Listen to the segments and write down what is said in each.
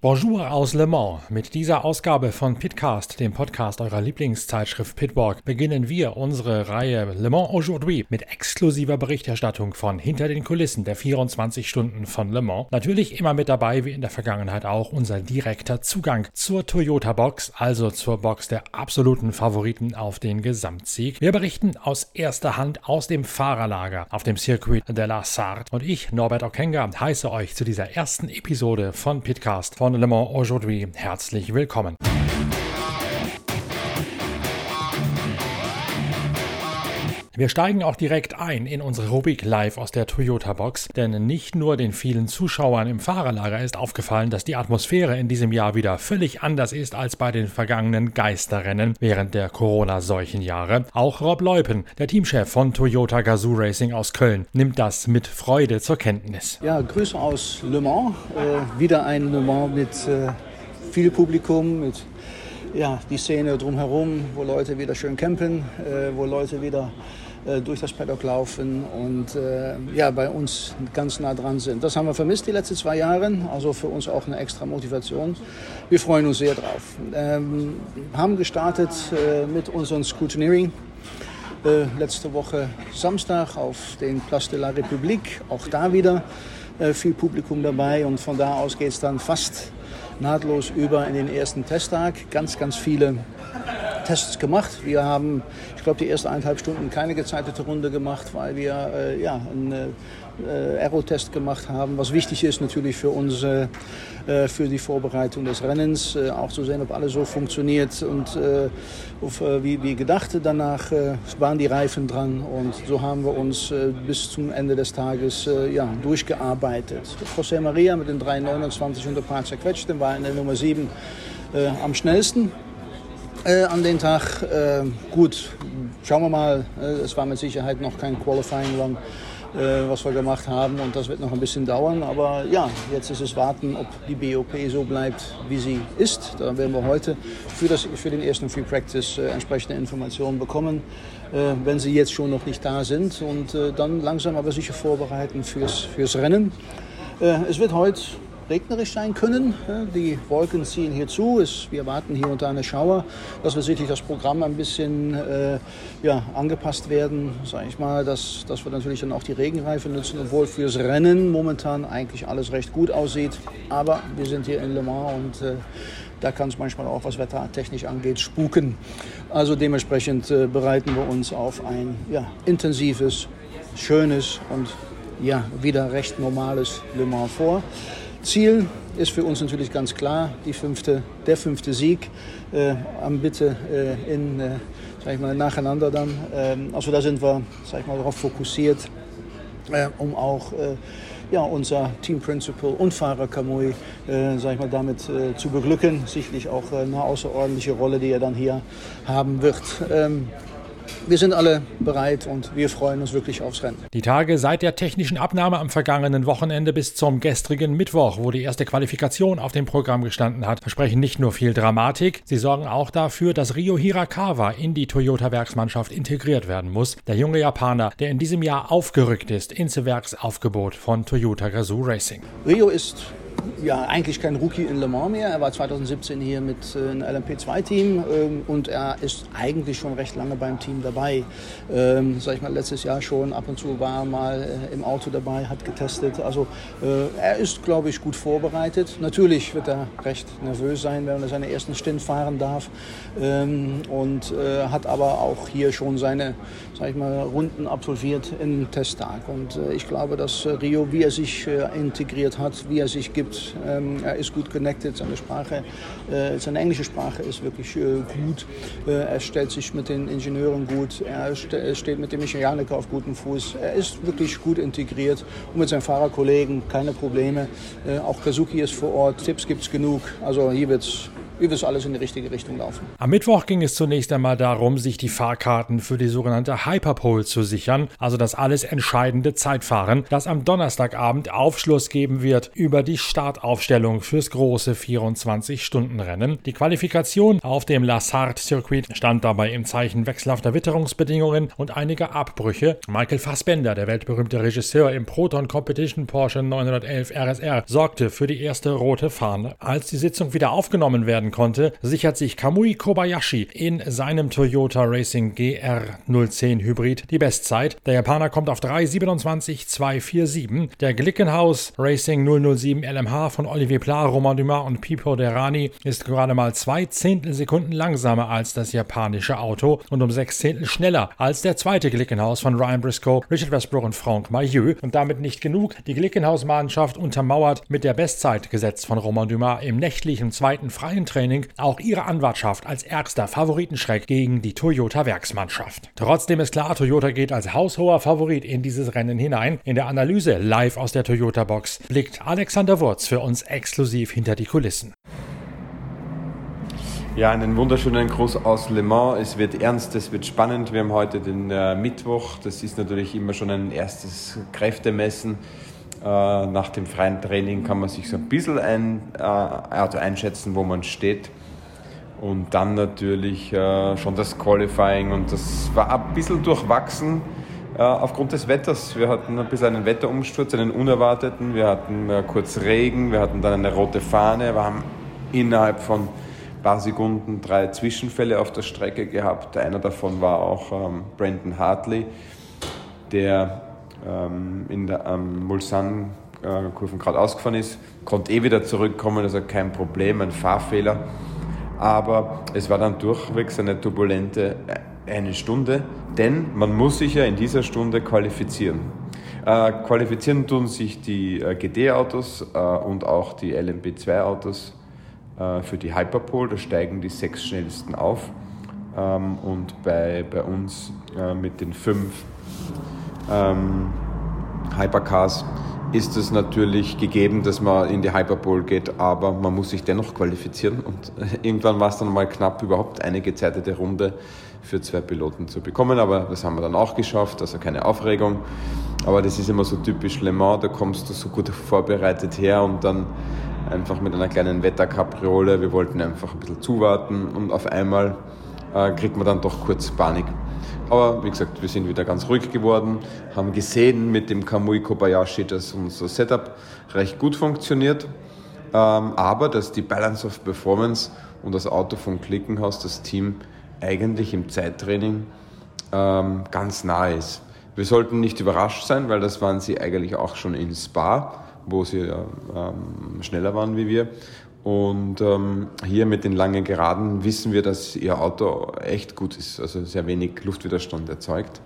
Bonjour aus Le Mans. Mit dieser Ausgabe von Pitcast, dem Podcast eurer Lieblingszeitschrift Pitwalk, beginnen wir unsere Reihe Le Mans Aujourd'hui mit exklusiver Berichterstattung von hinter den Kulissen der 24 Stunden von Le Mans. Natürlich immer mit dabei, wie in der Vergangenheit auch, unser direkter Zugang zur Toyota Box, also zur Box der absoluten Favoriten auf den Gesamtsieg. Wir berichten aus erster Hand aus dem Fahrerlager auf dem Circuit de la Sarthe und ich, Norbert Okenga, heiße euch zu dieser ersten Episode von Pitcast von Le Mans Aujourd'hui herzlich willkommen. Wir steigen auch direkt ein in unsere Rubrik live aus der Toyota Box, denn nicht nur den vielen Zuschauern im Fahrerlager ist aufgefallen, dass die Atmosphäre in diesem Jahr wieder völlig anders ist als bei den vergangenen Geisterrennen während der Corona-Seuchenjahre. Auch Rob Leupen, der Teamchef von Toyota Gazoo Racing aus Köln, nimmt das mit Freude zur Kenntnis. Ja, Grüße aus Le Mans. Äh, wieder ein Le Mans mit äh, viel Publikum, mit ja, die Szene drumherum, wo Leute wieder schön campen, äh, wo Leute wieder äh, durch das Paddock laufen und äh, ja, bei uns ganz nah dran sind. Das haben wir vermisst die letzten zwei Jahre, also für uns auch eine extra Motivation. Wir freuen uns sehr drauf. Ähm, haben gestartet äh, mit unserem Scrutineering. Äh, letzte Woche Samstag auf den Place de la République, auch da wieder äh, viel Publikum dabei und von da aus geht es dann fast nahtlos über in den ersten Testtag. Ganz, ganz viele Tests gemacht. Wir haben, ich glaube, die ersten eineinhalb Stunden keine gezeitete Runde gemacht, weil wir äh, ja, einen äh, Aero-Test gemacht haben, was wichtig ist natürlich für uns, äh, für die Vorbereitung des Rennens, äh, auch zu sehen, ob alles so funktioniert und äh, auf, äh, wie, wie gedacht. Danach waren die Reifen dran und so haben wir uns bis zum Ende des Tages ja, durchgearbeitet. José Maria mit den 3,29 und ein paar zerquetschten war in der Nummer 7 am schnellsten äh, an den Tag. Äh, gut, schauen wir mal. Äh, es war mit Sicherheit noch kein Qualifying Run, äh, was wir gemacht haben und das wird noch ein bisschen dauern. Aber ja, jetzt ist es warten, ob die BOP so bleibt, wie sie ist. Da werden wir heute für, das, für den ersten Free Practice äh, entsprechende Informationen bekommen, wenn sie jetzt schon noch nicht da sind. Und dann langsam aber sicher vorbereiten fürs, fürs Rennen. es wird heute regnerisch sein können. Die Wolken ziehen hier zu. wir warten hier unter einer Schauer, dass wir sicherlich das Programm ein bisschen äh, ja, angepasst werden, sage ich mal, dass, dass wir natürlich dann auch die Regenreifen nutzen, obwohl fürs Rennen momentan eigentlich alles recht gut aussieht. Aber wir sind hier in Le Mans und äh, da kann es manchmal auch, was wettertechnisch angeht, spuken. Also dementsprechend äh, bereiten wir uns auf ein ja, intensives, schönes und ja, wieder recht normales Le Mans vor. Ziel ist für uns natürlich ganz klar die fünfte, der fünfte Sieg äh, am Bitte äh, in, äh, sag ich mal, nacheinander dann. Ähm, also da sind wir, sag ich mal, darauf fokussiert, äh, um auch äh, ja, unser Team Principal und Fahrer Kamui, äh, sag ich mal, damit äh, zu beglücken. Sicherlich auch äh, eine außerordentliche Rolle, die er dann hier haben wird. Ähm, wir sind alle bereit und wir freuen uns wirklich aufs Rennen. Die Tage seit der technischen Abnahme am vergangenen Wochenende bis zum gestrigen Mittwoch, wo die erste Qualifikation auf dem Programm gestanden hat, versprechen nicht nur viel Dramatik, sie sorgen auch dafür, dass Rio Hirakawa in die Toyota-Werksmannschaft integriert werden muss. Der junge Japaner, der in diesem Jahr aufgerückt ist ins Werksaufgebot von Toyota Gazoo Racing. Rio ist ja, eigentlich kein Rookie in Le Mans mehr. Er war 2017 hier mit äh, einem LMP2-Team ähm, und er ist eigentlich schon recht lange beim Team dabei. Ähm, sag ich mal, letztes Jahr schon ab und zu war er mal äh, im Auto dabei, hat getestet. Also äh, er ist, glaube ich, gut vorbereitet. Natürlich wird er recht nervös sein, wenn er seine ersten Stint fahren darf ähm, und äh, hat aber auch hier schon seine, sag ich mal, Runden absolviert im Testtag. Und äh, ich glaube, dass äh, Rio, wie er sich integriert hat, wie er sich gibt, ähm, er ist gut connected, seine Sprache, äh, seine englische Sprache ist wirklich äh, gut. Äh, er stellt sich mit den Ingenieuren gut, er st steht mit dem Mechaniker auf gutem Fuß. Er ist wirklich gut integriert und mit seinen Fahrerkollegen keine Probleme. Äh, auch Kazuki ist vor Ort, Tipps gibt es genug. Also hier wird es wie wird alles in die richtige Richtung laufen. Am Mittwoch ging es zunächst einmal darum, sich die Fahrkarten für die sogenannte Hyperpole zu sichern, also das alles entscheidende Zeitfahren, das am Donnerstagabend Aufschluss geben wird über die Startaufstellung fürs große 24-Stunden-Rennen. Die Qualifikation auf dem La Sarthe-Circuit stand dabei im Zeichen wechselhafter Witterungsbedingungen und einiger Abbrüche. Michael Fassbender, der weltberühmte Regisseur im Proton Competition Porsche 911 RSR, sorgte für die erste rote Fahne. Als die Sitzung wieder aufgenommen werden konnte, sichert sich Kamui Kobayashi in seinem Toyota Racing GR010 Hybrid die Bestzeit. Der Japaner kommt auf 3.27.247. Der Glickenhaus Racing 007 LMH von Olivier Pla, Romain Dumas und Pipo Derani ist gerade mal zwei Zehntelsekunden langsamer als das japanische Auto und um sechs Zehntel schneller als der zweite Glickenhaus von Ryan Briscoe, Richard Westbrook und Franck Maillot. Und damit nicht genug. Die Glickenhaus-Mannschaft untermauert mit der Bestzeit gesetzt von Romain Dumas im nächtlichen zweiten freien Training auch ihre Anwartschaft als ärgster Favoritenschreck gegen die Toyota-Werksmannschaft. Trotzdem ist klar, Toyota geht als haushoher Favorit in dieses Rennen hinein. In der Analyse live aus der Toyota-Box blickt Alexander Wurz für uns exklusiv hinter die Kulissen. Ja, einen wunderschönen Gruß aus Le Mans. Es wird ernst, es wird spannend. Wir haben heute den äh, Mittwoch. Das ist natürlich immer schon ein erstes Kräftemessen. Äh, nach dem freien Training kann man sich so ein bisschen ein, äh, also einschätzen, wo man steht. Und dann natürlich äh, schon das Qualifying und das war ein bisschen durchwachsen aufgrund des Wetters. Wir hatten ein bisschen einen Wetterumsturz, einen unerwarteten. Wir hatten kurz Regen, wir hatten dann eine rote Fahne. Wir haben innerhalb von ein paar Sekunden drei Zwischenfälle auf der Strecke gehabt. Einer davon war auch ähm, Brandon Hartley, der ähm, in der ähm, Mulsanne-Kurven gerade ausgefahren ist, konnte eh wieder zurückkommen, also kein Problem, ein Fahrfehler. Aber es war dann durchwegs eine turbulente äh, eine Stunde, denn man muss sich ja in dieser Stunde qualifizieren. Äh, qualifizieren tun sich die äh, GD-Autos äh, und auch die LMP2-Autos äh, für die Hyperpole. Da steigen die sechs schnellsten auf. Ähm, und bei, bei uns äh, mit den fünf ähm, Hypercars ist es natürlich gegeben, dass man in die Hyperpole geht, aber man muss sich dennoch qualifizieren und irgendwann war es dann mal knapp, überhaupt eine gezeitete Runde für zwei Piloten zu bekommen, aber das haben wir dann auch geschafft, also keine Aufregung. Aber das ist immer so typisch Le Mans, da kommst du so gut vorbereitet her und dann einfach mit einer kleinen Wetterkapriole, wir wollten einfach ein bisschen zuwarten und auf einmal äh, kriegt man dann doch kurz Panik. Aber wie gesagt, wir sind wieder ganz ruhig geworden, haben gesehen mit dem Kamui Kobayashi, dass unser Setup recht gut funktioniert, ähm, aber dass die Balance of Performance und das Auto vom Klickenhaus, das Team, eigentlich im Zeittraining ähm, ganz nah ist. Wir sollten nicht überrascht sein, weil das waren sie eigentlich auch schon in Spa, wo sie ähm, schneller waren wie wir. Und ähm, hier mit den langen Geraden wissen wir, dass ihr Auto echt gut ist, also sehr wenig Luftwiderstand erzeugt.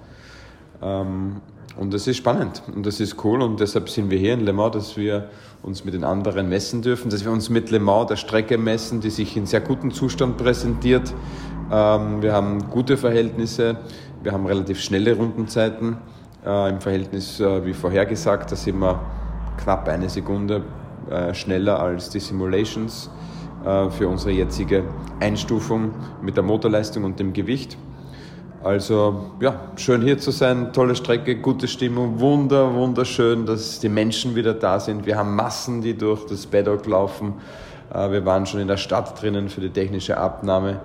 Ähm, und das ist spannend und das ist cool und deshalb sind wir hier in Le Mans, dass wir uns mit den anderen messen dürfen, dass wir uns mit Le Mans der Strecke messen, die sich in sehr gutem Zustand präsentiert. Ähm, wir haben gute Verhältnisse, wir haben relativ schnelle Rundenzeiten äh, im Verhältnis äh, wie vorhergesagt, da sind wir knapp eine Sekunde äh, schneller als die Simulations äh, für unsere jetzige Einstufung mit der Motorleistung und dem Gewicht. Also ja, schön hier zu sein, tolle Strecke, gute Stimmung, wunder, wunderschön, dass die Menschen wieder da sind. Wir haben Massen, die durch das Paddock laufen. Äh, wir waren schon in der Stadt drinnen für die technische Abnahme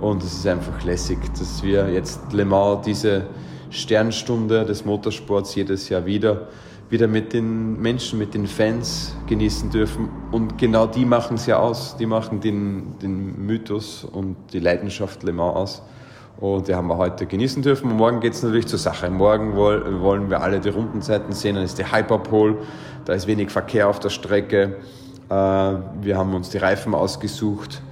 und es ist einfach lässig, dass wir jetzt Le Mans diese Sternstunde des Motorsports jedes Jahr wieder wieder mit den Menschen, mit den Fans genießen dürfen. Und genau die machen es ja aus. Die machen den, den Mythos und die Leidenschaft Le Mans aus. Und die haben wir heute genießen dürfen. Und morgen geht es natürlich zur Sache. Morgen wollen wir alle die Rundenzeiten sehen. Dann ist die Hyperpole. Da ist wenig Verkehr auf der Strecke. Äh, wir haben uns die Reifen ausgesucht.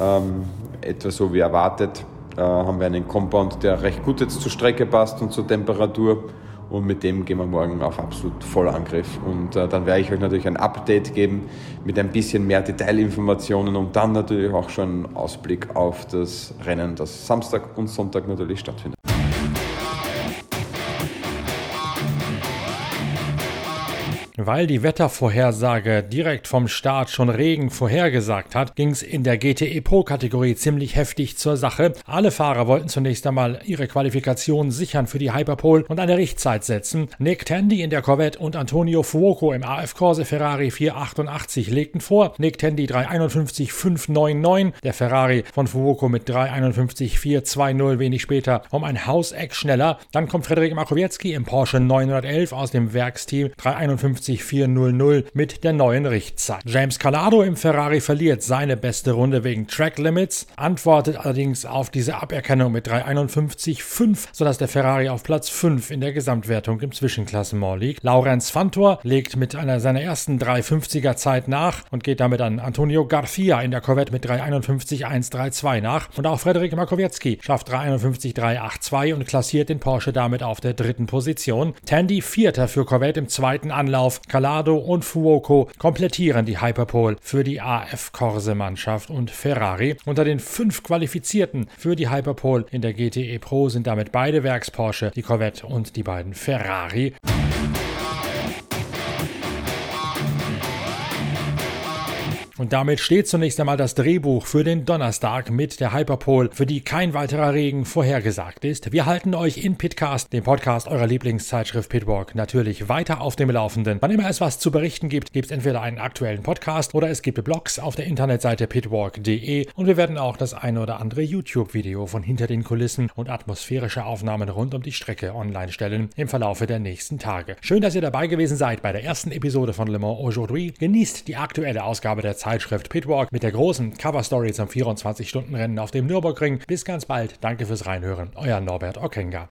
Ähm, etwa so wie erwartet. Haben wir einen Compound, der recht gut jetzt zur Strecke passt und zur Temperatur und mit dem gehen wir morgen auf absolut Vollangriff. Und äh, dann werde ich euch natürlich ein Update geben mit ein bisschen mehr Detailinformationen und dann natürlich auch schon einen Ausblick auf das Rennen, das Samstag und Sonntag natürlich stattfindet. Weil die Wettervorhersage direkt vom Start schon Regen vorhergesagt hat, ging es in der GTE Pro Kategorie ziemlich heftig zur Sache. Alle Fahrer wollten zunächst einmal ihre Qualifikation sichern für die Hyperpole und eine Richtzeit setzen. Nick Tandy in der Corvette und Antonio Fuoco im AF Corse Ferrari 488 legten vor. Nick Tandy 351,599, der Ferrari von Fuoco mit 351,420 wenig später um ein Hauseck schneller. Dann kommt Frederik Makowiecki im Porsche 911 aus dem Werksteam 351,400 mit der neuen Richtzeit. James Calado im Ferrari verliert seine beste Runde wegen Track Limits, antwortet allerdings auf diese Aberkennung mit 351,5, sodass der Ferrari auf Platz 5 in der Gesamtwertung im Zwischenklassement liegt. Laurenz Fantor legt mit einer seiner ersten 350er Zeit nach und geht damit an Antonio Garcia in der Corvette mit 351,132 nach. Und auch Frederik Makowiecki schafft 351,382 und klassiert den Porsche damit auf der dritten Position. Tandy Vierter für Corvette im zweiten Anlauf. Calado und Fuoco komplettieren die Hyperpole für die AF Corse Mannschaft und Ferrari. Unter den fünf Qualifizierten für die Hyperpole in der GTE Pro sind damit beide Werks Porsche, die Corvette und die beiden Ferrari. Und damit steht zunächst einmal das Drehbuch für den Donnerstag mit der Hyperpole, für die kein weiterer Regen vorhergesagt ist. Wir halten euch in Pitcast, dem Podcast eurer Lieblingszeitschrift Pitwalk, natürlich weiter auf dem Laufenden. Wann immer es was zu berichten gibt, gibt es entweder einen aktuellen Podcast oder es gibt Blogs auf der Internetseite pitwalk.de und wir werden auch das eine oder andere YouTube-Video von hinter den Kulissen und atmosphärische Aufnahmen rund um die Strecke online stellen im Verlaufe der nächsten Tage. Schön, dass ihr dabei gewesen seid bei der ersten Episode von Le Mans Aujourd'hui. Genießt die aktuelle Ausgabe der Zeit Zeitschrift Pitwalk mit der großen Coverstory zum 24-Stunden-Rennen auf dem Nürburgring. Bis ganz bald. Danke fürs Reinhören. Euer Norbert Okenga.